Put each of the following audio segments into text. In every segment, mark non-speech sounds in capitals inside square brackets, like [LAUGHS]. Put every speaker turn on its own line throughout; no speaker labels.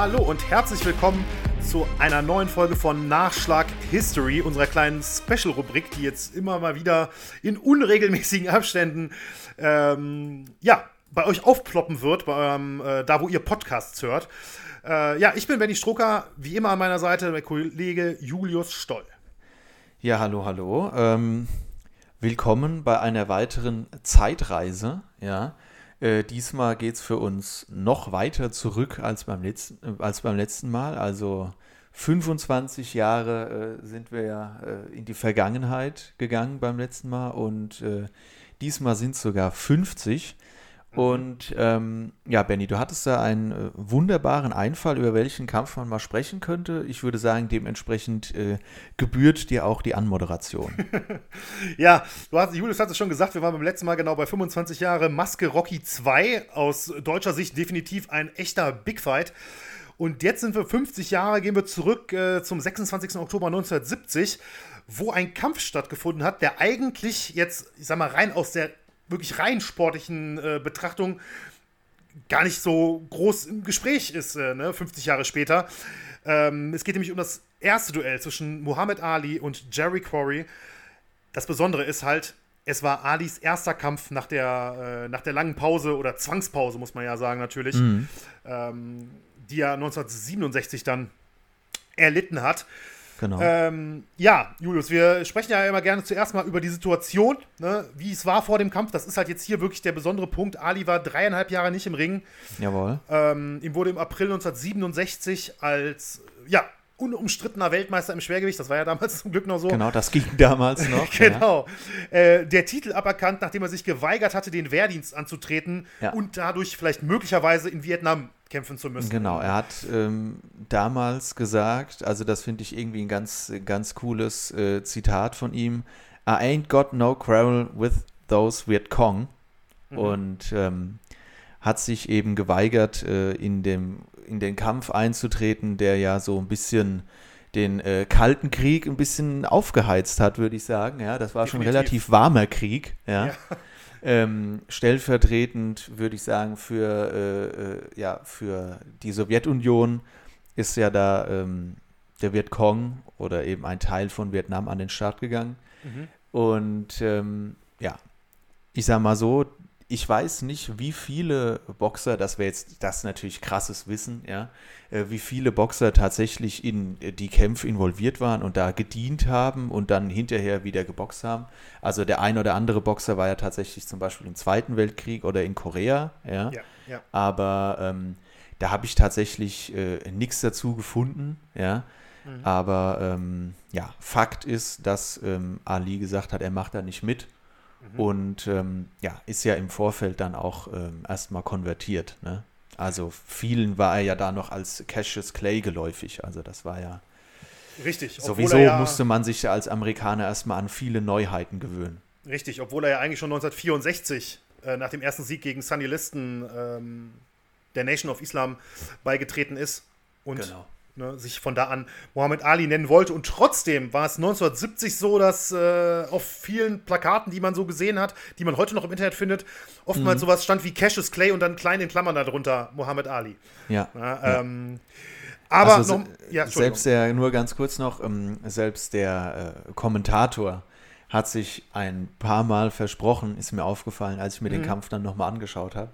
Hallo und herzlich willkommen zu einer neuen Folge von Nachschlag History, unserer kleinen Special-Rubrik, die jetzt immer mal wieder in unregelmäßigen Abständen ähm, ja, bei euch aufploppen wird, bei eurem, äh, da wo ihr Podcasts hört. Äh, ja, ich bin Benny Strucker, wie immer an meiner Seite mein Kollege Julius Stoll.
Ja, hallo, hallo. Ähm, willkommen bei einer weiteren Zeitreise. Ja, äh, diesmal geht es für uns noch weiter zurück als beim letzten, äh, als beim letzten Mal. Also 25 Jahre äh, sind wir ja äh, in die Vergangenheit gegangen beim letzten Mal und äh, diesmal sind es sogar 50. Mhm. Und ähm, ja, Benny, du hattest da einen äh, wunderbaren Einfall, über welchen Kampf man mal sprechen könnte. Ich würde sagen, dementsprechend äh, gebührt dir auch die Anmoderation. [LAUGHS]
ja, du hast, Julius hat es schon gesagt, wir waren beim letzten Mal genau bei 25 Jahre Maske Rocky 2. Aus deutscher Sicht definitiv ein echter Big Fight. Und jetzt sind wir 50 Jahre, gehen wir zurück äh, zum 26. Oktober 1970, wo ein Kampf stattgefunden hat, der eigentlich jetzt, ich sag mal, rein aus der wirklich rein sportlichen äh, Betrachtung gar nicht so groß im Gespräch ist, äh, ne, 50 Jahre später. Ähm, es geht nämlich um das erste Duell zwischen Muhammad Ali und Jerry Quarry. Das Besondere ist halt, es war Alis erster Kampf nach der, äh, nach der langen Pause oder Zwangspause, muss man ja sagen, natürlich, mhm. ähm, die er 1967 dann erlitten hat. Genau. Ähm, ja, Julius, wir sprechen ja immer gerne zuerst mal über die Situation, ne, wie es war vor dem Kampf. Das ist halt jetzt hier wirklich der besondere Punkt. Ali war dreieinhalb Jahre nicht im Ring.
Jawohl.
Ähm, ihm wurde im April 1967 als, ja, unumstrittener Weltmeister im Schwergewicht, das war ja damals [LAUGHS] zum Glück noch so.
Genau, das ging damals noch. [LAUGHS]
genau. Ja. Äh, der Titel aberkannt, nachdem er sich geweigert hatte, den Wehrdienst anzutreten ja. und dadurch vielleicht möglicherweise in Vietnam kämpfen zu müssen.
Genau, er hat ähm, damals gesagt, also das finde ich irgendwie ein ganz, ganz cooles äh, Zitat von ihm, I ain't got no quarrel with those Viet Cong. Mhm. Und ähm, hat sich eben geweigert, äh, in, dem, in den Kampf einzutreten, der ja so ein bisschen den äh, Kalten Krieg ein bisschen aufgeheizt hat, würde ich sagen. Ja, das war Definitiv. schon ein relativ warmer Krieg. Ja. ja. [LAUGHS] Ähm, stellvertretend würde ich sagen, für, äh, äh, ja, für die Sowjetunion ist ja da ähm, der Vietcong oder eben ein Teil von Vietnam an den Start gegangen. Mhm. Und ähm, ja, ich sage mal so, ich weiß nicht, wie viele Boxer, das wäre jetzt das natürlich krasses Wissen, ja, äh, wie viele Boxer tatsächlich in äh, die Kämpfe involviert waren und da gedient haben und dann hinterher wieder geboxt haben. Also der ein oder andere Boxer war ja tatsächlich zum Beispiel im Zweiten Weltkrieg oder in Korea, ja. ja, ja. Aber ähm, da habe ich tatsächlich äh, nichts dazu gefunden, ja. Mhm. Aber ähm, ja, Fakt ist, dass ähm, Ali gesagt hat, er macht da nicht mit. Mhm. Und ähm, ja, ist ja im Vorfeld dann auch ähm, erstmal konvertiert. Ne? Also vielen war er ja da noch als Cassius Clay geläufig. Also das war ja.
Richtig.
Sowieso ja, musste man sich als Amerikaner erstmal an viele Neuheiten gewöhnen.
Richtig, obwohl er ja eigentlich schon 1964 äh, nach dem ersten Sieg gegen Sunny Liston ähm, der Nation of Islam beigetreten ist. Und genau ne, sich von da an Muhammad Ali nennen wollte. Und trotzdem war es 1970 so, dass äh, auf vielen Plakaten, die man so gesehen hat, die man heute noch im Internet findet, oftmals mhm. sowas stand wie Cassius Clay und dann klein in Klammern darunter Muhammad Ali.
Ja.
ja, ähm, aber
also, noch, ja, selbst der, nur ganz kurz noch, ähm, selbst der äh, Kommentator hat sich ein paar Mal versprochen, ist mir aufgefallen, als ich mir mhm. den Kampf dann nochmal angeschaut habe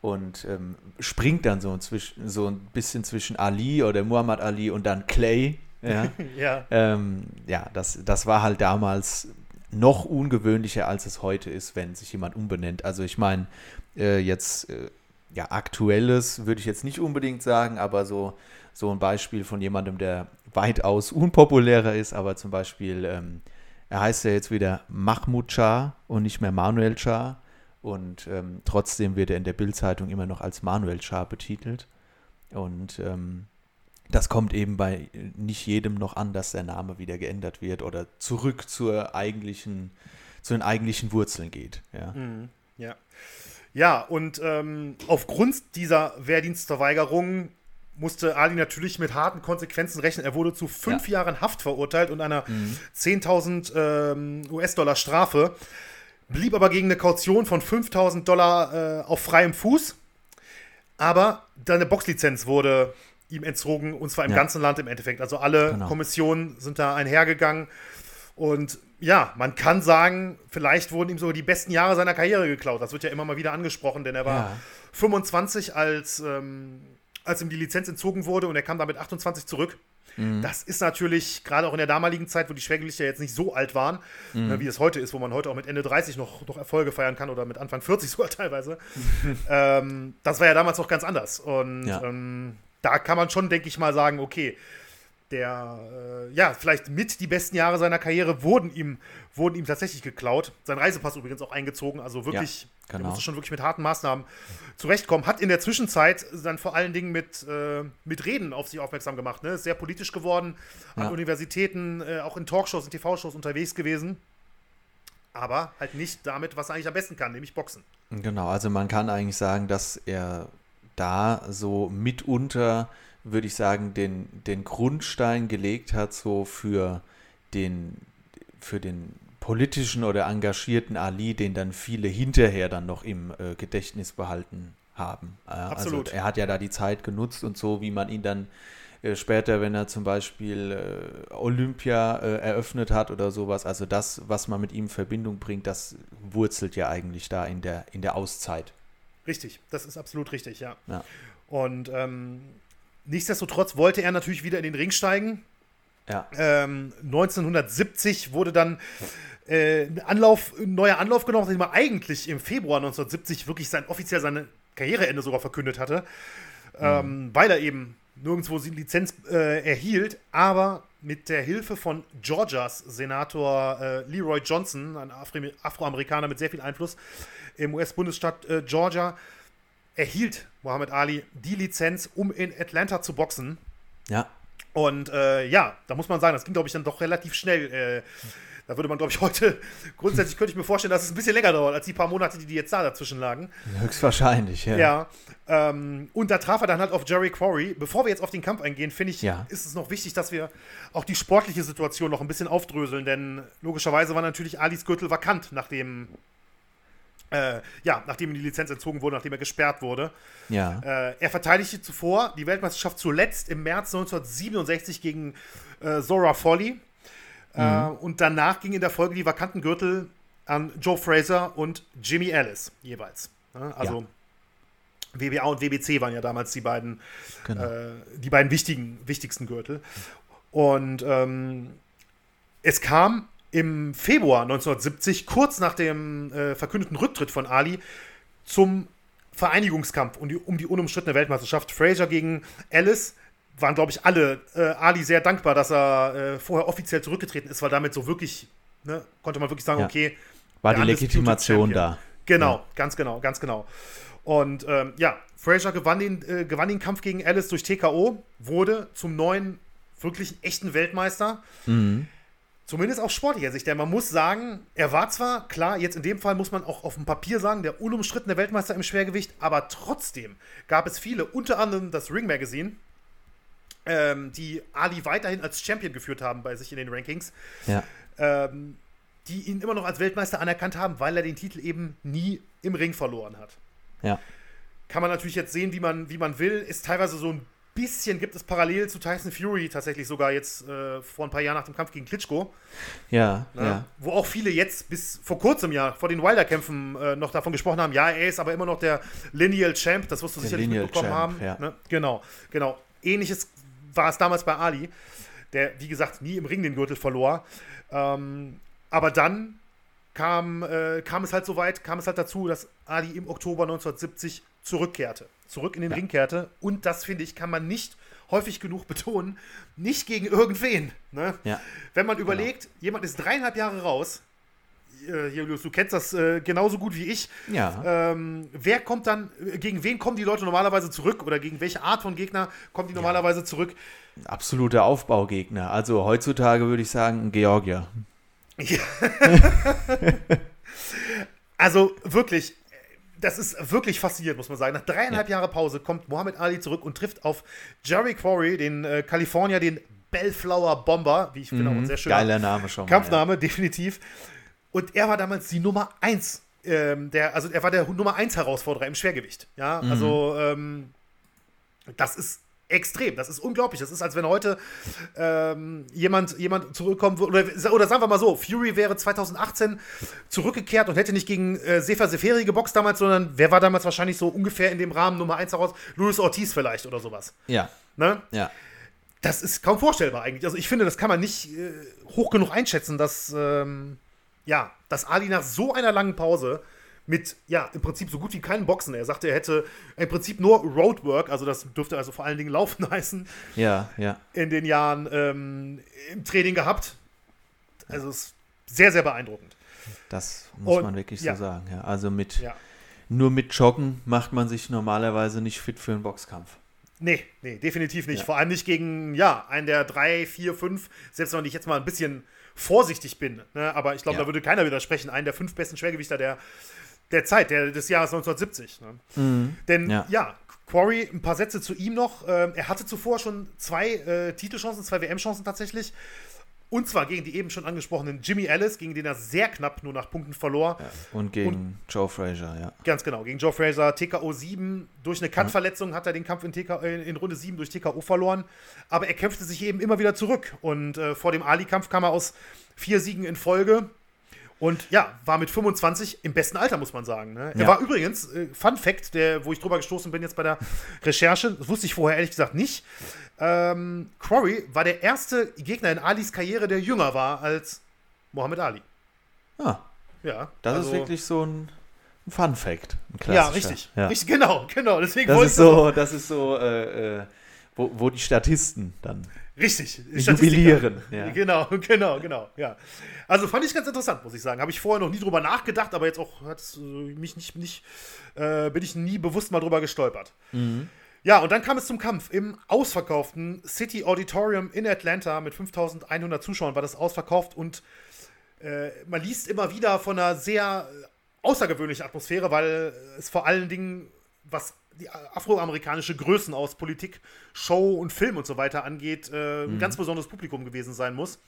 und ähm, springt dann so, zwischen, so ein bisschen zwischen Ali oder Muhammad Ali und dann Clay. Ja, [LAUGHS] ja. Ähm, ja das, das war halt damals noch ungewöhnlicher, als es heute ist, wenn sich jemand umbenennt. Also ich meine, äh, jetzt, äh, ja, aktuelles würde ich jetzt nicht unbedingt sagen, aber so, so ein Beispiel von jemandem, der weitaus unpopulärer ist, aber zum Beispiel, ähm, er heißt ja jetzt wieder Mahmoud Shah und nicht mehr Manuel Shah. Und ähm, trotzdem wird er in der Bildzeitung immer noch als Manuel Schar betitelt. Und ähm, das kommt eben bei nicht jedem noch an, dass der Name wieder geändert wird oder zurück zur eigentlichen, zu den eigentlichen Wurzeln geht. Ja,
mhm, ja. ja und ähm, aufgrund dieser Wehrdienstverweigerung musste Ali natürlich mit harten Konsequenzen rechnen. Er wurde zu fünf ja. Jahren Haft verurteilt und einer mhm. 10.000 ähm, US-Dollar Strafe blieb aber gegen eine Kaution von 5000 Dollar äh, auf freiem Fuß. Aber deine Boxlizenz wurde ihm entzogen, und zwar im
Ja.
ganzen Land im Endeffekt. Also alle
Genau.
Kommissionen sind da einhergegangen. Und ja, man kann sagen, vielleicht wurden ihm sogar die besten Jahre seiner Karriere geklaut. Das wird ja immer mal wieder angesprochen, denn er war
Ja.
25, als, ähm, als ihm die Lizenz entzogen wurde und er kam damit 28 zurück.
Mhm.
Das ist natürlich, gerade auch in der damaligen Zeit, wo die Schwergewichte jetzt nicht so alt waren,
Mhm.
ne, wie es heute ist, wo man heute auch mit Ende 30 noch, noch Erfolge feiern kann oder mit Anfang 40 [LAUGHS] sogar teilweise. [LAUGHS] ähm, das war ja damals noch ganz anders. Und
Ja.
ähm, da kann man schon, denke ich mal, sagen, okay, der, äh, ja, vielleicht mit die besten Jahre seiner Karriere wurden ihm, wurden ihm tatsächlich geklaut. Sein Reisepass übrigens auch eingezogen, also wirklich,
Ja, genau.
er musste schon wirklich mit harten Maßnahmen zurechtkommen. Hat in der Zwischenzeit dann vor allen Dingen mit, äh, mit Reden auf sich aufmerksam gemacht, ne? Ist sehr politisch geworden, an
Ja.
Universitäten, äh, auch in Talkshows, in TV-Shows unterwegs gewesen. Aber halt nicht damit, was er eigentlich am besten kann, nämlich Boxen.
Genau, also man kann eigentlich sagen, dass er da so mitunter, würde ich sagen, den, den Grundstein gelegt hat, so für den, für den politischen oder engagierten Ali, den dann viele hinterher dann noch im äh, Gedächtnis behalten haben. Äh,
Absolut.
Also er hat ja da die Zeit genutzt und so, wie man ihn dann äh, später, wenn er zum Beispiel äh, Olympia äh, eröffnet hat oder sowas, also das, was man mit ihm in Verbindung bringt, das wurzelt ja eigentlich da in der, in der Auszeit.
Richtig, das ist absolut richtig, ja.
Ja.
Und ähm, nichtsdestotrotz wollte er natürlich wieder in den Ring steigen.
Ja,
Ähm, 1970 wurde dann äh, ein, Anlauf, ein neuer Anlauf genommen, den man eigentlich im Februar 1970 wirklich sein, offiziell sein Karriereende sogar verkündet hatte, ähm, weil er eben nirgendwo die Lizenz äh, erhielt, aber mit der Hilfe von Georgias Senator äh, Leroy Johnson, ein Afri Afroamerikaner mit sehr viel Einfluss im US-Bundesstaat äh, Georgia, erhielt Muhammad Ali die Lizenz, um in Atlanta zu boxen.
ja,
Und äh, ja, da muss man sagen, das ging, glaube ich, dann doch relativ schnell. Äh, da würde man, glaube ich, [LAUGHS] heute, grundsätzlich könnte ich mir vorstellen, dass es ein bisschen länger dauert, als die paar Monate, die, die jetzt da dazwischen lagen.
höchstwahrscheinlich, ja.
Ja. ähm, und da traf er dann halt auf Jerry Quarry. Bevor wir jetzt auf den Kampf eingehen, finde ich,
Ja.
ist es noch wichtig, dass wir auch die sportliche Situation noch ein bisschen aufdröseln, denn logischerweise war natürlich Alis Gürtel vakant, nachdem. Äh, ja, nachdem ihm die Lizenz entzogen wurde, nachdem er gesperrt wurde.
Ja,
Äh, er verteidigte zuvor die Weltmeisterschaft zuletzt im März 1967 gegen äh, Zora Foley. Äh, und danach ging in der Folge die vakanten Gürtel an Joe Fraser und Jimmy Ellis jeweils. Ja, also WBA und WBC waren ja damals die beiden,
genau.
äh, die beiden wichtigen, wichtigsten Gürtel. Und ähm, es kam im Februar 1970, kurz nach dem äh, verkündeten Rücktritt von Ali, zum Vereinigungskampf um die, um die unumstrittene Weltmeisterschaft. Fraser gegen Ellis waren, glaube ich, alle äh, Ali sehr dankbar, dass er äh, vorher offiziell zurückgetreten ist, weil damit so wirklich, ne, konnte man wirklich sagen,
Ja.
okay,
War die Legitimation da.
Genau, ganz genau, ganz genau. Und ähm, ja, Fraser gewann den, äh, gewann den Kampf gegen Ellis durch TKO, wurde zum neuen, wirklichen, echten Weltmeister.
Mhm.
Zumindest aus sportlicher Sicht. Denn man muss sagen, er war zwar, klar, jetzt in dem Fall muss man auch auf dem Papier sagen, der unumstrittene Weltmeister im Schwergewicht, aber trotzdem gab es viele, unter anderem das Ring Magazine, ähm, die Ali weiterhin als Champion geführt haben bei sich in den Rankings
Ja,
ähm, die ihn immer noch als Weltmeister anerkannt haben, weil er den Titel eben nie im Ring verloren hat.
ja,
Kann man natürlich jetzt sehen, wie man, wie man will. Ist teilweise so ein bisschen, gibt es parallel zu Tyson Fury tatsächlich sogar jetzt äh, vor ein paar Jahren nach dem Kampf gegen Klitschko.
ja,
Ne?
ja.
Wo auch viele jetzt bis vor kurzem ja vor den Wilder-Kämpfen äh, noch davon gesprochen haben, ja, er ist aber immer noch der Lineal Champ, das wirst du
Der
sicherlich
Lineal
mitbekommen
Champ,
haben.
ja.
Ne? Genau, genau. Ähnliches war es damals bei Ali, der, wie gesagt, nie im Ring den Gürtel verlor. Ähm, aber dann kam, äh, kam es halt so weit, kam es halt dazu, dass Ali im Oktober 1970 zurückkehrte. Zurück in den
Ja.
Ring kehrte. Und das, finde ich, kann man nicht häufig genug betonen, nicht gegen irgendwen. Ne?
Ja.
Wenn man überlegt, jemand ist dreieinhalb Jahre raus, äh, Julius, du kennst das äh, genauso gut wie ich.
Ja.
Ähm, wer kommt dann, äh, gegen wen kommen die Leute normalerweise zurück oder gegen welche Art von Gegner kommen die normalerweise zurück?
Absoluter Aufbaugegner. Also heutzutage würde ich sagen, ein Georgier.
Ja. [LAUGHS] also wirklich, das ist wirklich faszinierend, muss man sagen. Nach dreieinhalb Jahre Pause kommt Muhammad Ali zurück und trifft auf Jerry Quarry, den äh, Kalifornier, den Bellflower Bomber, wie ich finde, auch ein sehr schöner
Mhm. Geiler Name schon mal.
Kampfname, definitiv. Und er war damals die Nummer 1. Ähm, der, also er war der Nummer 1 Herausforderer im Schwergewicht. Ja,
Mhm.
also ähm, das ist Extrem, das ist unglaublich. Das ist, als wenn heute ähm, jemand, jemand zurückkommen würde. Oder, oder, sagen wir mal so: Fury wäre 2018 zurückgekehrt und hätte nicht gegen äh, Sefer Seferi geboxt damals, sondern wer war damals wahrscheinlich so ungefähr in dem Rahmen Nummer 1 heraus? Luis Ortiz vielleicht oder sowas.
Ja.
Ne?
Ja.
Das ist kaum vorstellbar eigentlich. Also ich finde, das kann man nicht äh, hoch genug einschätzen, dass, ähm, ja, dass Ali nach so einer langen Pause mit, ja, im Prinzip so gut wie keinen Boxen. Er sagte, er hätte im Prinzip nur Roadwork, also das dürfte also vor allen Dingen Laufen [LAUGHS] heißen.
Ja, ja.
In den Jahren ähm, im Training gehabt. Also es ist sehr, sehr beeindruckend.
Das muss Und, man wirklich
ja.
so sagen, ja. Also mit, ja. nur mit Joggen macht man sich normalerweise nicht fit für einen Boxkampf.
Nee, nee, definitiv nicht. Vor allem nicht gegen, ja, einen der drei, vier, fünf, selbst wenn ich jetzt mal ein bisschen vorsichtig bin. Ne? Aber ich glaube, da würde keiner widersprechen. Einen der fünf besten Schwergewichter der, der Zeit, der, des Jahres 1970. Ne? Mhm. Denn ja. ja. Quarry, ein paar Sätze zu ihm noch. Ähm, er hatte zuvor schon zwei äh, Titelchancen, zwei WM-Chancen tatsächlich. Und zwar gegen die eben schon angesprochenen Jimmy Ellis, gegen den er sehr knapp nur nach Punkten verlor.
Ja, und gegen und, Joe Fraser, ja.
Ganz genau, gegen Joe Fraser. TKO 7. Durch eine Cut-Verletzung hat er den Kampf in, TK, in, Runde 7 durch TKO verloren. Aber er kämpfte sich eben immer wieder zurück. Und äh, vor dem Ali-Kampf kam er aus vier Siegen in Folge. Und ja, war mit 25 im besten Alter, muss man sagen. Ne? Er ja. war übrigens, äh, Fun Fact, der, wo ich drüber gestoßen bin jetzt bei der Recherche, das wusste ich vorher ehrlich gesagt nicht. Ähm, Quarry war der erste Gegner in Alis Karriere, der jünger war als Mohammed Ali.
Ah.
Ja.
Das also, ist wirklich so ein Fun Fact.
ja, richtig. Ja. richtig. Genau, genau. Deswegen
das, ist so, das ist so, äh, äh, wo, wo die Statisten dann
Richtig.
Jubilieren.
Ja. Genau, [LAUGHS] genau, genau. Ja. Also fand ich ganz interessant, muss ich sagen. Habe ich vorher noch nie drüber nachgedacht, aber jetzt auch hat äh, mich nicht, nicht äh, bin ich nie bewusst mal drüber gestolpert. Mhm. Ja, und dann kam es zum Kampf im ausverkauften City Auditorium in Atlanta mit 5100 Zuschauern war das ausverkauft und äh, man liest immer wieder von einer sehr außergewöhnlichen Atmosphäre, weil es vor allen Dingen, was die afroamerikanische Größen aus Politik, Show und Film und so weiter angeht, äh, ein mhm. ganz besonderes Publikum gewesen sein muss.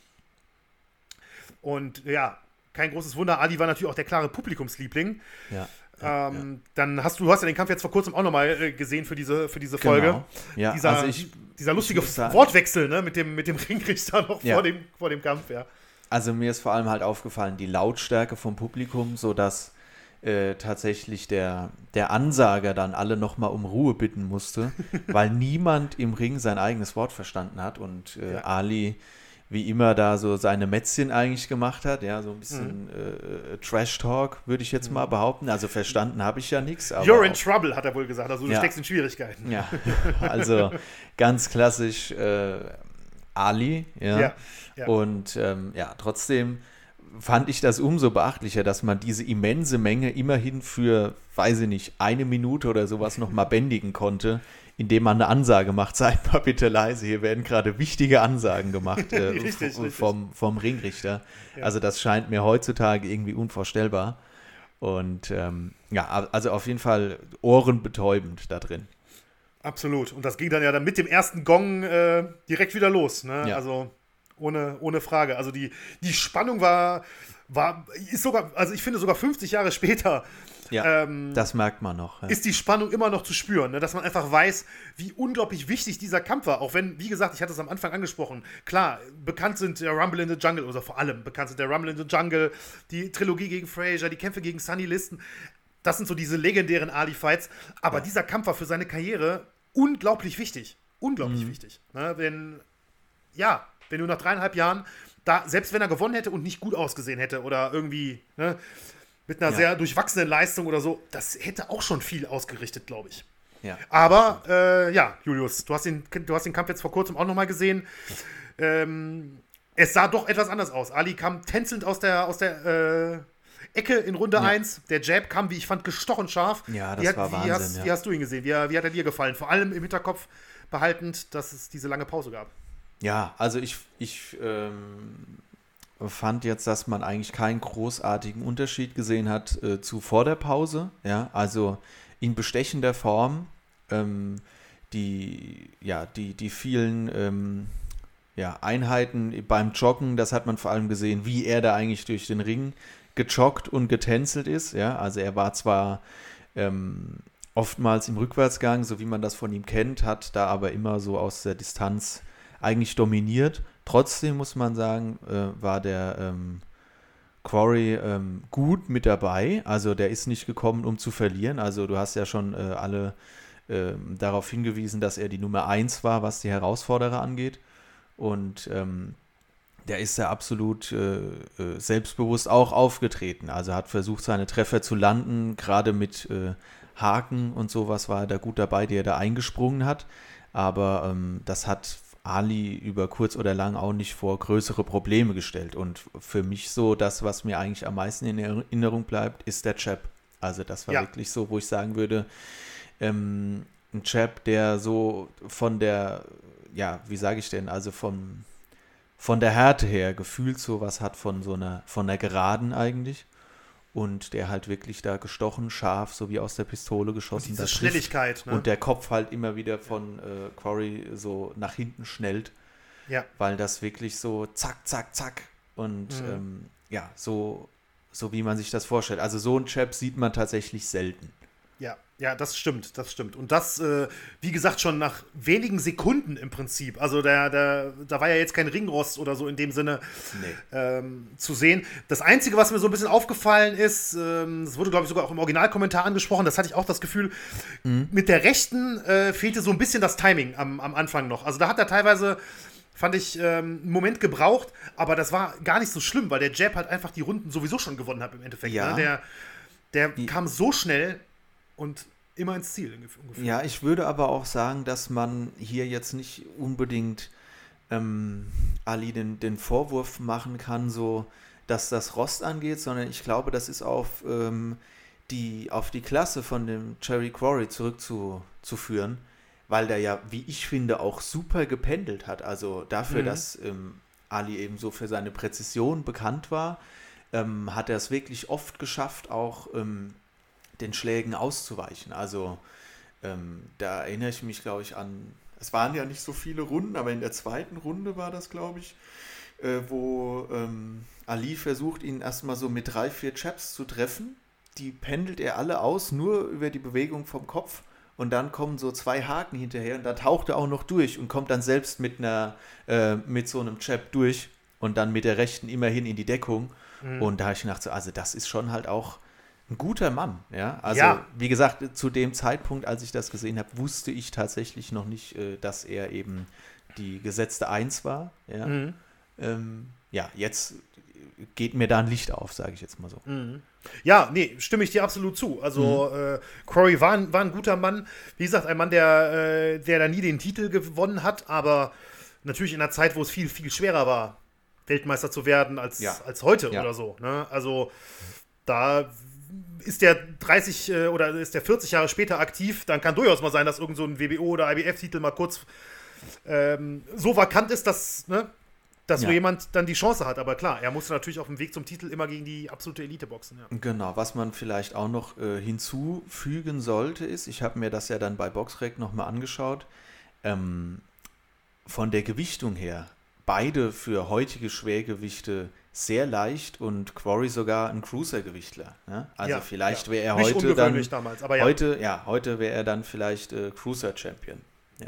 Und ja, kein großes Wunder, Ali war natürlich auch der klare Publikumsliebling.
Ja.
Ähm, ja. Dann hast du, du hast ja den Kampf jetzt vor kurzem auch nochmal äh, gesehen für diese, für diese Folge. Genau.
Ja,
dieser, also ich, dieser lustige Wortwechsel ne, mit, dem, mit dem Ringrichter [LAUGHS] noch ja. vor, dem, vor dem Kampf, ja.
Also mir ist vor allem halt aufgefallen, die Lautstärke vom Publikum, sodass äh, tatsächlich der, der Ansager dann alle nochmal um Ruhe bitten musste, [LAUGHS] weil niemand im Ring sein eigenes Wort verstanden hat und äh, ja. Ali wie immer da so seine Mätzchen eigentlich gemacht hat, ja, so ein bisschen mhm. äh, Trash-Talk, würde ich jetzt mal mhm. behaupten. Also verstanden habe ich ja nichts.
You're in trouble, hat er wohl gesagt. Also du ja. steckst in Schwierigkeiten.
Ja, [LAUGHS] also ganz klassisch äh, Ali, ja. ja. ja. Und ähm, ja, trotzdem fand ich das umso beachtlicher, dass man diese immense Menge immerhin für, weiß ich nicht, eine Minute oder sowas nochmal bändigen konnte indem man eine Ansage macht, [LAUGHS] seid mal bitte leise, hier werden gerade wichtige Ansagen gemacht [LAUGHS] äh, richtig, vom, vom, vom, Ringrichter. Ja. Also das scheint mir heutzutage irgendwie unvorstellbar. Und ähm, ja, also auf jeden Fall ohrenbetäubend da drin.
Absolut. Und das ging dann ja dann mit dem ersten Gong äh, direkt wieder los. Ne? Ja. Also ohne, ohne Frage. Also die, die Spannung war, war, ist sogar, also ich finde sogar 50 Jahre später
ja, ähm, das merkt man noch.
Ja. Ist die Spannung immer noch zu spüren, ne? dass man einfach weiß, wie unglaublich wichtig dieser Kampf war. Auch wenn, wie gesagt, ich hatte es am Anfang angesprochen, klar, bekannt sind der Rumble in the Jungle, oder vor allem bekannt sind der Rumble in the Jungle, die Trilogie gegen Frazier, die Kämpfe gegen Sunny Listen. Das sind so diese legendären Ali-Fights. Aber ja. dieser Kampf war für seine Karriere unglaublich wichtig. Unglaublich mhm. wichtig. Ne? Wenn, ja, wenn du nach dreieinhalb Jahren da, selbst wenn er gewonnen hätte und nicht gut ausgesehen hätte oder irgendwie, ne, mit einer ja. sehr durchwachsenen Leistung oder so, das hätte auch schon viel ausgerichtet, glaube ich.
Ja.
Aber äh, ja, Julius, du hast, den, du hast den Kampf jetzt vor kurzem auch nochmal gesehen. Ähm, es sah doch etwas anders aus. Ali kam tänzelnd aus der, aus der äh, Ecke in Runde ja. 1. Der Jab kam, wie ich fand, gestochen scharf.
Ja, das
wie
war Wahnsinn.
Hast,
ja.
Wie hast du ihn gesehen? Wie, wie hat er dir gefallen? Vor allem im Hinterkopf behaltend, dass es diese lange Pause gab.
Ja, also ich, ich ähm, fand jetzt, dass man eigentlich keinen großartigen Unterschied gesehen hat äh, zu vor der Pause. Ja, also in bestechender Form. Ähm, die, ja, die, die vielen ähm, ja, Einheiten beim Joggen, das hat man vor allem gesehen, wie er da eigentlich durch den Ring gejoggt und getänzelt ist. Ja, also er war zwar ähm, oftmals im Rückwärtsgang, so wie man das von ihm kennt, hat da aber immer so aus der Distanz eigentlich dominiert. Trotzdem muss man sagen, äh, war der ähm, Quarry ähm, gut mit dabei. Also der ist nicht gekommen, um zu verlieren. Also du hast ja schon äh, alle äh, darauf hingewiesen, dass er die Nummer 1 war, was die Herausforderer angeht. Und ähm, der ist ja absolut äh, äh, selbstbewusst auch aufgetreten. Also hat versucht, seine Treffer zu landen, gerade mit äh, Haken und sowas war er da gut dabei, die er da eingesprungen hat. Aber ähm, das hat Ali über kurz oder lang auch nicht vor größere Probleme gestellt. Und für mich so, das, was mir eigentlich am meisten in Erinnerung bleibt, ist der Chap. Also das war ja. wirklich so, wo ich sagen würde, ähm, ein Chap, der so von der, ja, wie sage ich denn, also vom, von der Härte her gefühlt so was hat von so einer, von der Geraden eigentlich und der halt wirklich da gestochen, scharf, so wie aus der Pistole geschossen.
Und diese Schnelligkeit.
Ne? Und der Kopf halt immer wieder von äh, Quarry so nach hinten schnellt. Ja. Weil das wirklich so zack, zack, zack. Und mhm. ähm, ja, so, so wie man sich das vorstellt. Also so ein Chap sieht man tatsächlich selten.
Ja, ja, das stimmt, das stimmt. Und das, äh, wie gesagt, schon nach wenigen Sekunden im Prinzip. Also der, der, da war ja jetzt kein Ringrost oder so in dem Sinne nee. ähm, zu sehen. Das Einzige, was mir so ein bisschen aufgefallen ist, ähm, das wurde, glaube ich, sogar auch im Originalkommentar angesprochen, das hatte ich auch das Gefühl, mhm. mit der rechten äh, fehlte so ein bisschen das Timing am, am Anfang noch. Also da hat er teilweise fand ich ähm, einen Moment gebraucht, aber das war gar nicht so schlimm, weil der Jab halt einfach die Runden sowieso schon gewonnen hat im Endeffekt. Ja. Ne? Der, der die, kam so schnell und immer ins Ziel
ungefähr. Ja, ich würde aber auch sagen, dass man hier jetzt nicht unbedingt ähm, Ali den, den Vorwurf machen kann, so dass das Rost angeht, sondern ich glaube, das ist auf, ähm, die, auf die Klasse von dem Cherry Quarry zurückzuführen, weil der ja, wie ich finde, auch super gependelt hat. Also dafür, mhm. dass ähm, Ali eben so für seine Präzision bekannt war, ähm, hat er es wirklich oft geschafft, auch ähm, den Schlägen auszuweichen. Also ähm, da erinnere ich mich, glaube ich, an, es waren ja nicht so viele Runden, aber in der zweiten Runde war das, glaube ich, äh, wo ähm, Ali versucht, ihn erstmal so mit drei, vier Chaps zu treffen. Die pendelt er alle aus, nur über die Bewegung vom Kopf. Und dann kommen so zwei Haken hinterher und da taucht er auch noch durch und kommt dann selbst mit einer, äh, mit so einem Chap durch und dann mit der rechten immerhin in die Deckung. Mhm. Und da habe ich gedacht, so, also das ist schon halt auch ein guter Mann, ja. Also, ja. wie gesagt, zu dem Zeitpunkt, als ich das gesehen habe, wusste ich tatsächlich noch nicht, äh, dass er eben die gesetzte Eins war, ja. Mhm. Ähm, ja, jetzt geht mir da ein Licht auf, sage ich jetzt mal so.
Mhm. Ja, nee, stimme ich dir absolut zu. Also, mhm. äh, Corey war ein, war ein guter Mann. Wie gesagt, ein Mann, der, äh, der da nie den Titel gewonnen hat, aber natürlich in einer Zeit, wo es viel, viel schwerer war, Weltmeister zu werden als, ja. als heute ja. oder so. Ne? Also, da ist der 30 äh, oder ist der 40 Jahre später aktiv, dann kann durchaus mal sein, dass irgend so ein WBO oder IBF-Titel mal kurz ähm, so vakant ist, dass, ne, dass ja. so jemand dann die Chance hat. Aber klar, er musste natürlich auf dem Weg zum Titel immer gegen die absolute Elite boxen. Ja.
Genau, was man vielleicht auch noch äh, hinzufügen sollte, ist, ich habe mir das ja dann bei Boxrec nochmal angeschaut, ähm, von der Gewichtung her, beide für heutige Schwergewichte sehr leicht und Quarry sogar ein Cruiser-Gewichtler. Ne? Also ja, vielleicht ja. wäre er Nicht heute dann damals, ja. heute ja heute wäre er dann vielleicht äh, Cruiser-Champion.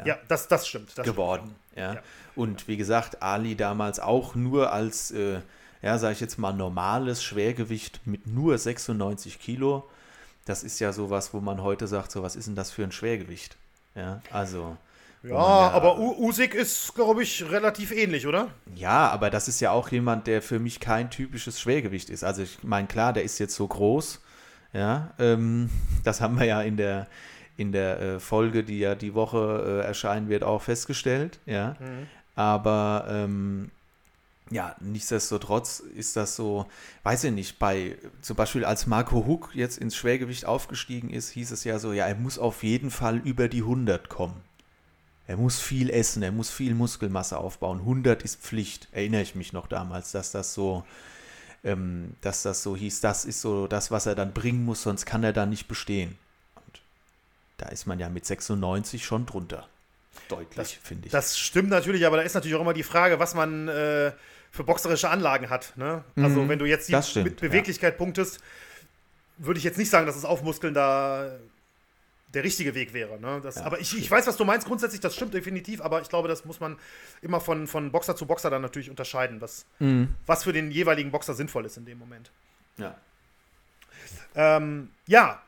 Ja, das, das stimmt. Das
geworden. Stimmt. Ja. Und wie gesagt, Ali damals auch nur als äh, ja sage ich jetzt mal normales Schwergewicht mit nur 96 Kilo. Das ist ja sowas, wo man heute sagt, so was ist denn das für ein Schwergewicht? Ja, also
ja, aber Usyk ist, glaube ich, relativ ähnlich, oder?
Ja, aber das ist ja auch jemand, der für mich kein typisches Schwergewicht ist. Also ich meine, klar, der ist jetzt so groß. Ja, ähm, [LAUGHS] das haben wir ja in der, in der äh, Folge, die ja die Woche äh, erscheinen wird, auch festgestellt. Ja, mhm. aber ähm, ja, nichtsdestotrotz ist das so, weiß ich nicht, bei zum Beispiel als Marco Huck jetzt ins Schwergewicht aufgestiegen ist, hieß es ja so, ja, er muss auf jeden Fall über die 100 kommen. Er muss viel essen, er muss viel Muskelmasse aufbauen. 100 ist Pflicht, erinnere ich mich noch damals, dass das so, ähm, dass das so hieß, das ist so das, was er dann bringen muss, sonst kann er da nicht bestehen. Und da ist man ja mit 96 schon drunter. Deutlich, finde ich.
Das stimmt natürlich, aber da ist natürlich auch immer die Frage, was man äh, für boxerische Anlagen hat. Ne? Also, mhm, wenn du jetzt die stimmt, Beweglichkeit ja. punktest, würde ich jetzt nicht sagen, dass das Aufmuskeln da der richtige Weg wäre. Ne? Das, ja, aber ich, ich weiß, was du meinst. Grundsätzlich, das stimmt definitiv, aber ich glaube, das muss man immer von, von Boxer zu Boxer dann natürlich unterscheiden, was, mhm. was für den jeweiligen Boxer sinnvoll ist in dem Moment.
Ja.
Ähm, ja,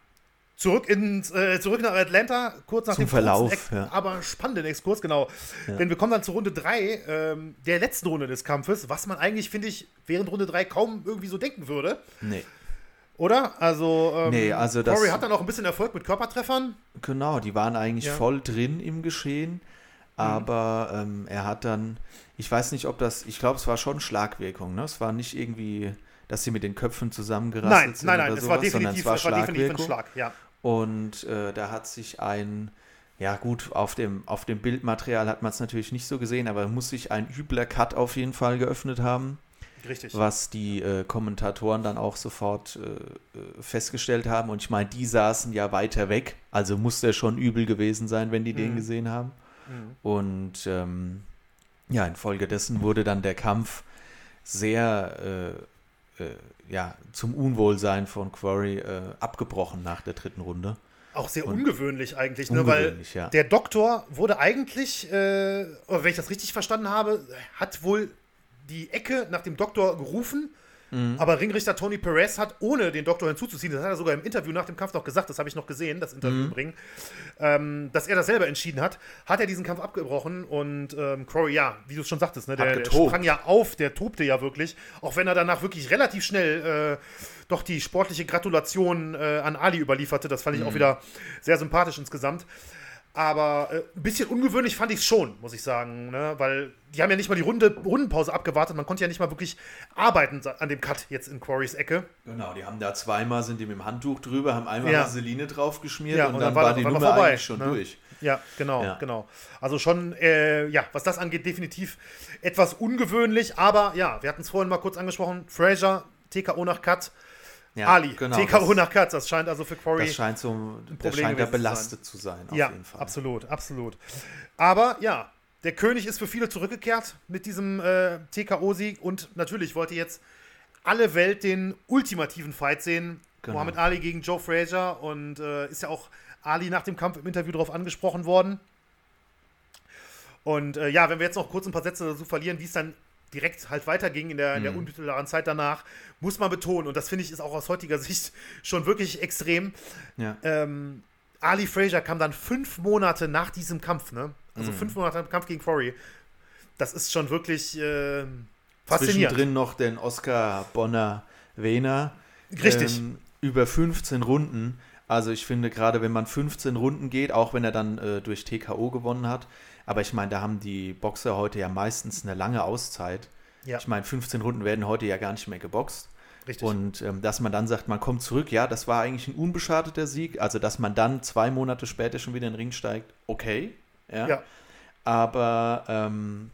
Zurück, ins, äh, zurück nach Atlanta, kurz nach
Zum
dem
Verlauf,
Ex
ja.
aber spannenden Exkurs, genau. Ja. Denn wir kommen dann zur Runde 3, ähm, der letzten Runde des Kampfes, was man eigentlich, finde ich, während Runde 3 kaum irgendwie so denken würde.
Nee.
Oder? Also, ähm,
nee, also
Corey hat dann auch ein bisschen Erfolg mit Körpertreffern.
Genau, die waren eigentlich ja. voll drin im Geschehen. Aber mhm. ähm, er hat dann, ich weiß nicht, ob das, ich glaube, es war schon Schlagwirkung. Ne? Es war nicht irgendwie, dass sie mit den Köpfen zusammengerasselt
nein,
sind.
Nein, nein,
nein,
es war definitiv, es war, es war definitiv ein Schlag, ja.
Und äh, da hat sich ein, ja gut, auf dem, auf dem Bildmaterial hat man es natürlich nicht so gesehen, aber muss sich ein übler Cut auf jeden Fall geöffnet haben.
Richtig.
Was die äh, Kommentatoren dann auch sofort äh, äh festgestellt haben. Und ich meine, die saßen ja weiter weg, also muss der schon übel gewesen sein, wenn die mhm. den gesehen haben. Mhm. Und ähm, ja, infolgedessen wurde dann der Kampf sehr äh, äh, ja, zum Unwohlsein von Quarry abgebrochen nach der dritten Runde.
Auch sehr ungewöhnlich eigentlich, ne? weil ja. der Doktor wurde eigentlich, äh, wenn ich das richtig verstanden habe, hat wohl die Ecke nach dem Doktor gerufen Mhm. Aber Ringrichter Tony Perez hat, ohne den Doktor hinzuzuziehen, das hat er sogar im Interview nach dem Kampf noch gesagt, das habe ich noch gesehen, das Interview mhm. Ring, ähm, dass er das selber entschieden hat, hat er diesen Kampf abgebrochen und ähm, Corey, ja, wie du es schon sagtest, ne, der, der, sprang ja auf, der tobte ja wirklich, auch wenn er danach wirklich relativ schnell äh, doch die sportliche Gratulation äh, an Ali überlieferte, das fand ich mhm. auch wieder sehr sympathisch insgesamt. Aber äh, ein bisschen ungewöhnlich fand ich es schon, muss ich sagen. Ne? Weil die haben ja nicht mal die Runde, Rundenpause abgewartet. Man konnte ja nicht mal wirklich arbeiten an dem Cut jetzt in Quarrys Ecke.
Genau, die haben da zweimal sind die mit dem Handtuch drüber, haben einmal
ja.
Vaseline draufgeschmiert
ja,
und, und, dann, dann war, war die Nummer vorbei, eigentlich schon ne? durch.
Ja, genau, ja. genau. Also schon, äh, ja, was das angeht, definitiv etwas ungewöhnlich. Aber ja, wir hatten es vorhin mal kurz angesprochen. Fraser, TKO nach Cut ja, Ali, genau, TKO nach Katz, das scheint also für Quarry.
Das scheint so, ein Problem scheint ja belastet zu sein,
auf ja, jeden Fall. absolut, absolut. Aber ja, der König ist für viele zurückgekehrt mit diesem äh, TKO-Sieg und natürlich wollte jetzt alle Welt den ultimativen Fight sehen. Genau. Muhammad Ali gegen Joe Frazier und äh, ist ja auch Ali nach dem Kampf im Interview darauf angesprochen worden. Und äh, ja, wenn wir jetzt noch kurz ein paar Sätze dazu verlieren, wie es dann direkt halt weiterging in der, in der mhm. unmittelbaren Zeit danach, muss man betonen, und das finde ich ist auch aus heutiger [LAUGHS] Sicht schon wirklich extrem. Ja. Ähm, Ali Fraser kam dann fünf Monate nach diesem Kampf, ne? Also mhm. fünf Monate nach dem Kampf gegen Quarry. Das ist schon wirklich äh, faszinierend.
Zwischendrin noch den Oscar Bonner Wehner.
Richtig.
Ähm, über 15 Runden. Also ich finde, gerade wenn man 15 Runden geht, auch wenn er dann äh, durch TKO gewonnen hat, aber ich meine, da haben die Boxer heute ja meistens eine lange Auszeit. Ja. Ich meine, 15 Runden werden heute ja gar nicht mehr geboxt.
Richtig.
Und ähm, dass man dann sagt, man kommt zurück, ja, das war eigentlich ein unbeschadeter Sieg. Also, dass man dann zwei Monate später schon wieder in den Ring steigt, okay. Ja. ja. Aber ähm,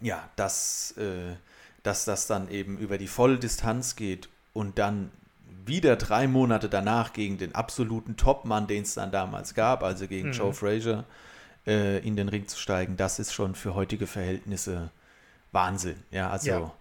ja, dass, äh, dass das dann eben über die volle Distanz geht und dann wieder drei Monate danach gegen den absoluten Topmann, den es dann damals gab, also gegen mhm. Joe Frazier, äh, in den Ring zu steigen, das ist schon für heutige Verhältnisse Wahnsinn. Ja, also ja.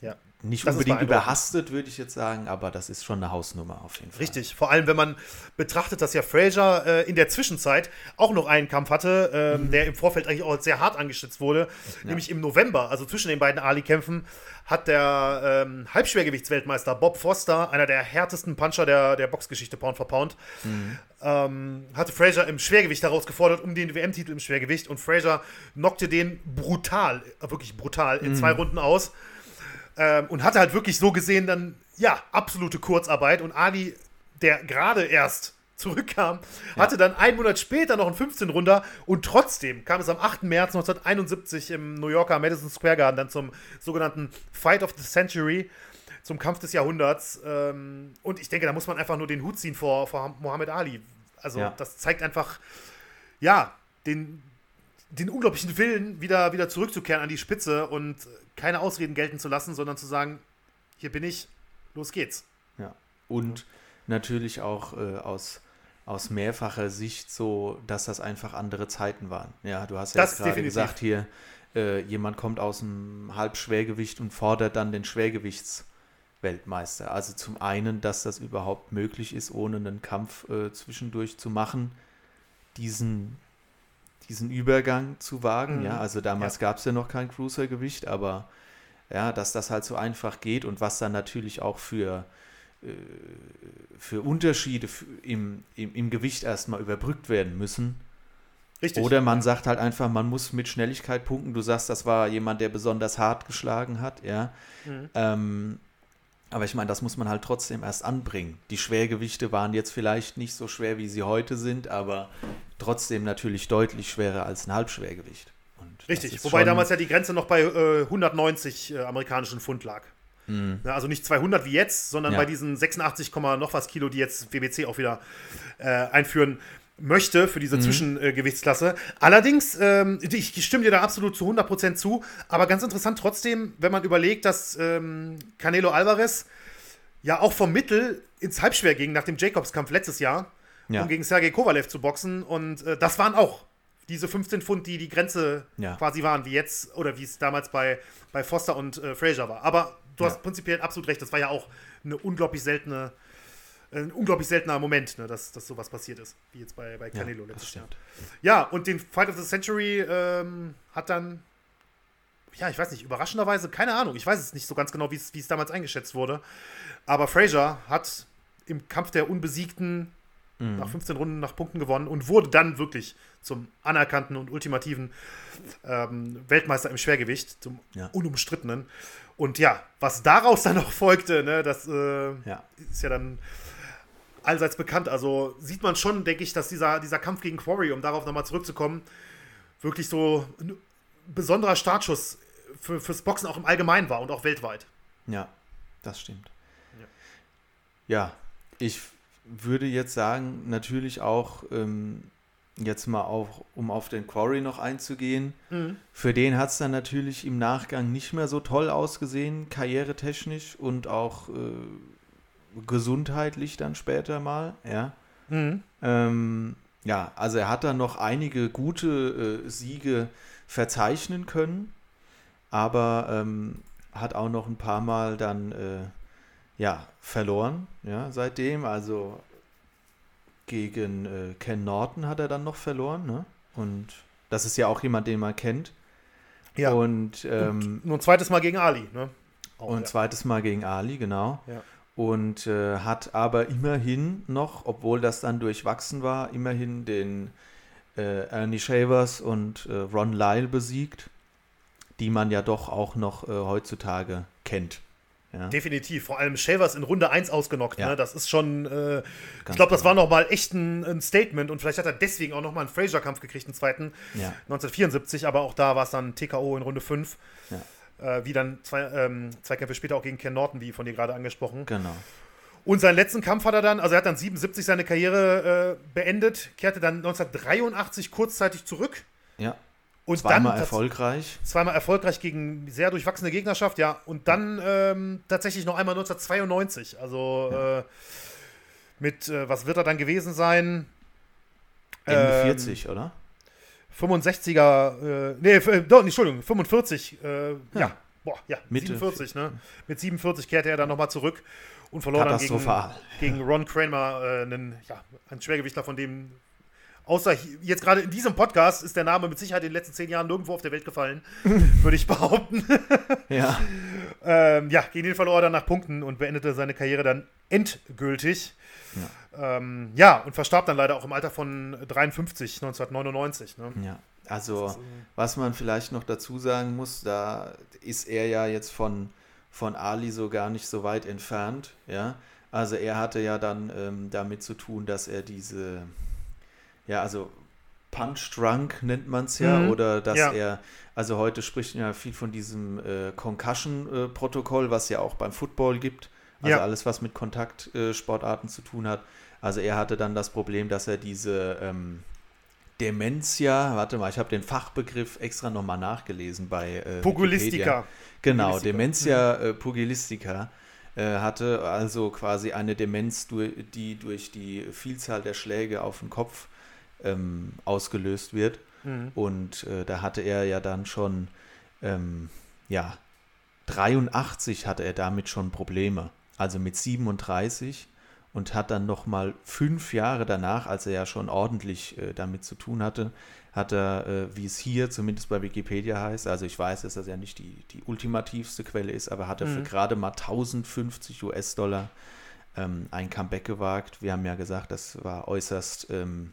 Ja. Nicht das unbedingt überhastet, würde ich jetzt sagen, aber das ist schon eine Hausnummer auf jeden Fall.
Richtig, vor allem wenn man betrachtet, dass ja Fraser äh, in der Zwischenzeit auch noch einen Kampf hatte, äh, mhm. der im Vorfeld eigentlich auch sehr hart angeschützt wurde, ja. nämlich im November, also zwischen den beiden Ali-Kämpfen, hat der ähm, Halbschwergewichtsweltmeister Bob Foster, einer der härtesten Puncher der, der Boxgeschichte, Pound for Pound, mhm. ähm, hatte Fraser im Schwergewicht herausgefordert um den WM-Titel im Schwergewicht und Fraser knockte den brutal, wirklich brutal, in mhm. zwei Runden aus ähm, und hatte halt wirklich so gesehen dann, ja, absolute Kurzarbeit und Ali, der gerade erst zurückkam, ja. hatte dann einen Monat später noch einen 15 Runder und trotzdem kam es am 8. März 1971 im New Yorker Madison Square Garden dann zum sogenannten Fight of the Century, zum Kampf des Jahrhunderts. Ähm, und ich denke, da muss man einfach nur den Hut ziehen vor, vor Muhammad Ali. Also ja. das zeigt einfach, ja, den, den unglaublichen Willen, wieder, wieder zurückzukehren an die Spitze und keine Ausreden gelten zu lassen, sondern zu sagen, hier bin ich, los geht's.
Ja, und natürlich auch äh, aus aus mehrfacher Sicht so, dass das einfach andere Zeiten waren. Ja, du hast ja gerade gesagt, hier äh, jemand kommt aus dem Halbschwergewicht und fordert dann den Schwergewichtsweltmeister. Also zum einen, dass das überhaupt möglich ist, ohne einen Kampf äh, zwischendurch zu machen, diesen, diesen Übergang zu wagen.
Mhm.
Ja, also damals
Ja.
gab es ja noch kein Cruisergewicht, aber ja, dass das halt so einfach geht und was dann natürlich auch für, äh, für Unterschiede im, im, im Gewicht erstmal überbrückt werden müssen.
Richtig.
Oder man sagt halt einfach, man muss mit Schnelligkeit punkten. Du sagst, das war jemand, der besonders hart geschlagen hat, ja.
Mhm.
Ähm, aber ich meine, das muss man halt trotzdem erst anbringen. Die Schwergewichte waren jetzt vielleicht nicht so schwer, wie sie heute sind, aber trotzdem natürlich deutlich schwerer als ein Halbschwergewicht. Und
Richtig, wobei damals ja die Grenze noch bei äh, 190 äh, amerikanischen Pfund lag.
Mhm.
Also nicht 200 wie jetzt, sondern
Ja.
bei diesen 86, Komma noch was Kilo, die jetzt WBC auch wieder äh, einführen möchte für
Mhm.
diese Zwischengewichtsklasse. Allerdings, ähm, ich, ich stimme dir da absolut zu 100% zu, aber ganz interessant trotzdem, wenn man überlegt, dass ähm, Canelo Alvarez ja auch vom Mittel ins Halbschwer ging nach dem Jacobs-Kampf letztes Jahr,
Ja.
um gegen Sergei Kovalev zu boxen und äh, das waren auch diese 15 Pfund, die die Grenze
Ja.
quasi waren, wie jetzt oder wie es damals bei, bei Foster und äh, Fraser war. Aber du
Ja.
hast prinzipiell absolut recht, das war ja auch eine unglaublich seltene, ein unglaublich seltener Moment, ne, dass, dass sowas passiert ist, wie jetzt bei, bei
Ja,
Canelo
das
letztes Jahr. Ja, und den Fight of the Century ähm, hat dann, ja, ich weiß nicht, überraschenderweise, keine Ahnung, ich weiß es nicht so ganz genau, wie es wie es damals eingeschätzt wurde, aber Fraser hat im Kampf der Unbesiegten
Mhm.
nach 15 Runden nach Punkten gewonnen und wurde dann wirklich zum anerkannten und ultimativen ähm, Weltmeister im Schwergewicht, zum
Ja.
unumstrittenen. Und ja, was daraus [LAUGHS] dann noch folgte, ne, das äh,
Ja.
ist ja dann allseits bekannt. Also sieht man schon, denke ich, dass dieser, dieser Kampf gegen Quarry, um darauf nochmal zurückzukommen, wirklich so ein besonderer Startschuss für, fürs Boxen auch im Allgemeinen war und auch weltweit.
Ja, das stimmt.
Ja.
Ja, ich würde jetzt sagen, natürlich auch ähm, jetzt mal auch, um auf den Quarry noch einzugehen, für den hat es dann natürlich im Nachgang nicht mehr so toll ausgesehen, karrieretechnisch und auch äh, gesundheitlich dann später mal, ja.
Mhm.
Ähm, ja, also er hat dann noch einige gute äh, Siege verzeichnen können, aber ähm, hat auch noch ein paar Mal dann äh, ja, verloren, ja, seitdem. Also gegen äh, Ken Norton hat er dann noch verloren, ne? Und das ist ja auch jemand, den man kennt.
Ja.
Und, ähm,
Nur ein zweites Mal gegen Ali, ne? Auch,
und
ja.
zweites Mal gegen Ali, genau.
Ja.
Und äh, hat aber immerhin noch, obwohl das dann durchwachsen war, immerhin den äh, Ernie Shavers und äh, Ron Lyle besiegt, die man ja doch auch noch äh, heutzutage kennt. Ja,
Definitiv, vor allem Shavers in Runde 1 ausgenockt.
Ja.
Ne? Das ist schon, äh, ich glaube, das
genau.
war nochmal echt ein, ein Statement und vielleicht hat er deswegen auch nochmal einen Fraser-Kampf gekriegt, einen zweiten,
ja,
1974, aber auch da war es dann TKO in Runde 5.
Ja.
Äh, wie dann zwei, ähm, zwei Kämpfe später auch gegen Ken Norton, wie von dir gerade angesprochen.
genau.
Und seinen letzten Kampf hat er dann, also er hat dann 77 seine Karriere äh, beendet, kehrte dann 1983 kurzzeitig zurück
Ja,
und
zweimal
dann
erfolgreich.
zweimal erfolgreich gegen sehr durchwachsene Gegnerschaft, ja. Und dann ähm, tatsächlich noch einmal 1992. Also äh, mit, äh, was wird er dann gewesen sein?
Ende
Ähm,
40, oder?
65er, äh, nee, äh, doch, Entschuldigung, 45, äh, ja.
Ja.
Boah, ja,
Mitte-
47, ne? Mit 47 kehrte er dann nochmal zurück und verlor dann gegen, gegen Ron Kramer, äh, einen, ja, einen Schwergewichtler, von dem, außer jetzt gerade in diesem Podcast, ist der Name mit Sicherheit in den letzten zehn Jahren nirgendwo auf der Welt gefallen, [LAUGHS] würde ich behaupten. [LAUGHS]
Ja,
ähm, ja, gegen den verlor er dann nach Punkten und beendete seine Karriere dann endgültig. Ja, ähm, ja und verstarb dann leider auch im Alter von 53, 1999. Ne?
ja. Also,
ist, äh,
was man vielleicht noch dazu sagen muss, da ist er ja jetzt von, von Ali so gar nicht so weit entfernt, ja. Also er hatte ja dann ähm, damit zu tun, dass er diese, ja, also Punch Drunk nennt man es ja,
Mhm.
oder dass
Ja.
er, also heute spricht man ja viel von diesem äh, Concussion-Protokoll, was ja auch beim Football gibt. Also
Ja.
alles, was mit Kontaktsportarten zu tun hat. Also er hatte dann das Problem, dass er diese ähm, Dementia, warte mal, ich habe den Fachbegriff extra nochmal nachgelesen bei äh, Wikipedia.
Pugilistika.
Genau,
Pugilistika.
Dementia äh, Pugilistica äh, hatte also quasi eine Demenz, die durch die Vielzahl der Schläge auf den Kopf ähm, ausgelöst wird.
Mhm.
Und äh, da hatte er ja dann schon, ähm, ja, 83 hatte er damit schon Probleme. Also mit 37. und hat dann nochmal fünf Jahre danach, als er ja schon ordentlich äh, damit zu tun hatte, hat er, äh, wie es hier zumindest bei Wikipedia heißt, also ich weiß, dass das ja nicht die, die ultimativste Quelle ist, aber hat er mhm. für gerade mal 1050 US-Dollar ähm, ein Comeback gewagt. Wir haben ja gesagt, das war äußerst ähm,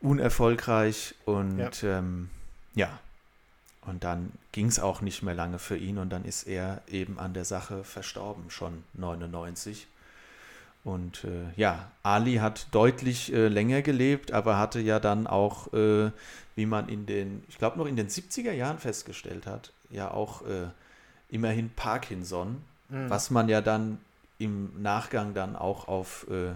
unerfolgreich und ja, ähm, ja. und dann ging es auch nicht mehr lange für ihn und dann ist er eben an der Sache verstorben, schon 99. Und äh, ja, Ali hat deutlich äh, länger gelebt, aber hatte ja dann auch, äh, wie man in den, ich glaube noch in den 70er Jahren festgestellt hat, ja auch äh, immerhin Parkinson, mhm. was man ja dann im Nachgang dann auch auf äh,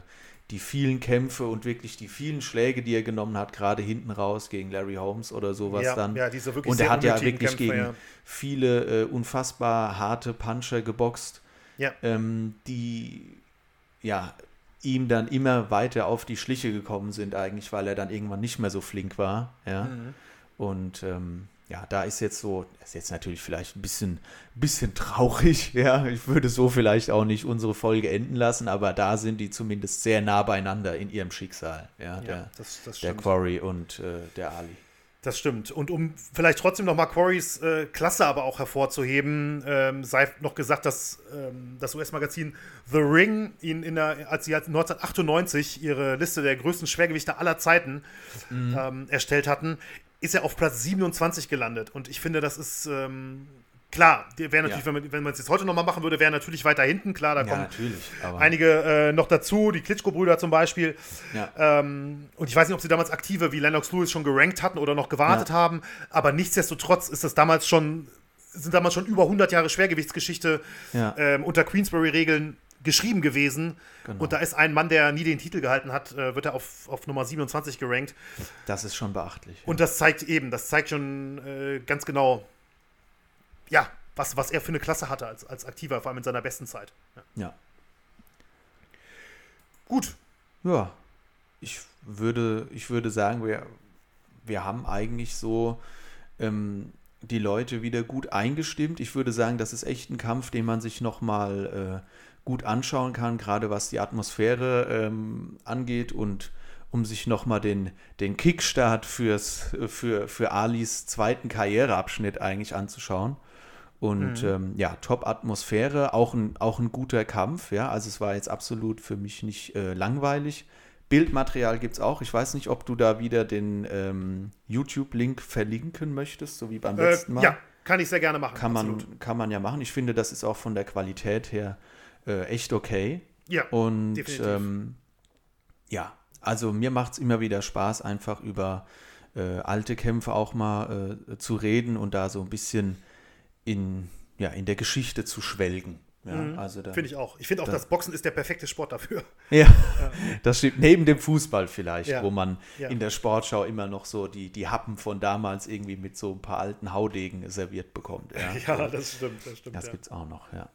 die vielen Kämpfe und wirklich die vielen Schläge, die er genommen hat, gerade hinten raus gegen Larry Holmes oder sowas
ja,
dann.
Ja, diese wirklich
und er hat ja wirklich
Kämpfe,
gegen
ja.
viele äh, unfassbar harte Puncher geboxt,
ja.
ähm, die ja, ihm dann immer weiter auf die Schliche gekommen sind, eigentlich, weil er dann irgendwann nicht mehr so flink war. Ja. Mhm. Und ähm, ja, da ist jetzt so, das ist jetzt natürlich vielleicht ein bisschen, bisschen traurig, [LAUGHS] ja. Ich würde so vielleicht auch nicht unsere Folge enden lassen, aber da sind die zumindest sehr nah beieinander in ihrem Schicksal, ja.
ja
der,
das, das
der Quarry und äh, der Ali.
Das stimmt. Und um vielleicht trotzdem noch mal Quarrys äh, Klasse aber auch hervorzuheben, ähm, sei noch gesagt, dass ähm, das US-Magazin The Ring ihn in der, als sie 1998 ihre Liste der größten Schwergewichte aller Zeiten mhm. ähm, erstellt hatten, ist er auf Platz 27 gelandet. Und ich finde, das ist ähm, Klar, wäre natürlich, ja. wenn man wenn man es jetzt heute nochmal machen würde, wäre natürlich weiter hinten. Klar, da ja, kommen einige äh, noch dazu, die Klitschko-Brüder zum Beispiel. Ja. Ähm, und ich weiß nicht, ob sie damals aktive wie Lennox Lewis schon gerankt hatten oder noch gewartet haben, aber nichtsdestotrotz ist das damals schon, sind damals schon über 100 Jahre Schwergewichtsgeschichte ähm, unter Queensbury-Regeln geschrieben gewesen. Genau. Und da ist ein Mann, der nie den Titel gehalten hat, äh, wird er auf, auf Nummer 27 gerankt.
Das ist schon beachtlich.
Und das zeigt eben, das zeigt schon äh, ganz genau, ja, was, was er für eine Klasse hatte als, als Aktiver, vor allem in seiner besten Zeit.
Ja. ja.
Gut.
Ja, ich würde, ich würde sagen, wir, wir haben eigentlich so ähm, die Leute wieder gut eingestimmt. Ich würde sagen, das ist echt ein Kampf, den man sich nochmal äh, gut anschauen kann, gerade was die Atmosphäre ähm, angeht und um sich nochmal den, den Kickstart fürs, für, für Alis zweiten Karriereabschnitt eigentlich anzuschauen. Und mhm. ähm, ja, Top-Atmosphäre, auch ein, auch ein guter Kampf, ja. Also es war jetzt absolut für mich nicht äh, langweilig. Bildmaterial gibt es auch. Ich weiß nicht, ob du da wieder den ähm, YouTube-Link verlinken möchtest, so wie beim äh, letzten Mal.
Ja, kann ich sehr gerne machen.
Kann man, kann man ja machen. Ich finde, das ist auch von der Qualität her äh, echt okay.
Ja,
Und ähm, ja, also mir macht es immer wieder Spaß, einfach über äh, alte Kämpfe auch mal äh, zu reden und da so ein bisschen in, ja, in der Geschichte zu schwelgen. Ja,
mhm. also Finde ich auch. Ich finde auch, da, das Boxen ist der perfekte Sport dafür. [LAUGHS]
Ja, das steht neben dem Fußball vielleicht, ja. wo man ja. in der Sportschau immer noch so die, die Happen von damals irgendwie mit so ein paar alten Haudegen serviert bekommt. Ja, [LAUGHS]
ja das stimmt. Das, stimmt,
das gibt es auch noch, ja.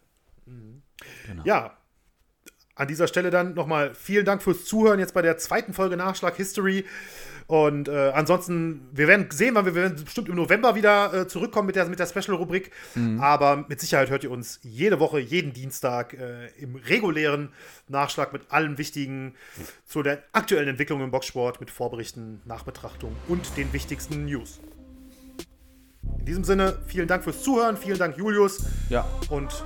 Mhm. Genau. Ja, an dieser Stelle dann nochmal vielen Dank fürs Zuhören jetzt bei der zweiten Folge Nachschlag History. Und äh, ansonsten, wir werden sehen, wann wir, wir werden bestimmt im November wieder äh, zurückkommen mit der, mit der Special-Rubrik. Mhm. Aber mit Sicherheit hört ihr uns jede Woche, jeden Dienstag äh, im regulären Nachschlag mit allem Wichtigen zu der aktuellen Entwicklung im Boxsport, mit Vorberichten, Nachbetrachtung und den wichtigsten News. In diesem Sinne, vielen Dank fürs Zuhören, vielen Dank, Julius.
Ja.
Und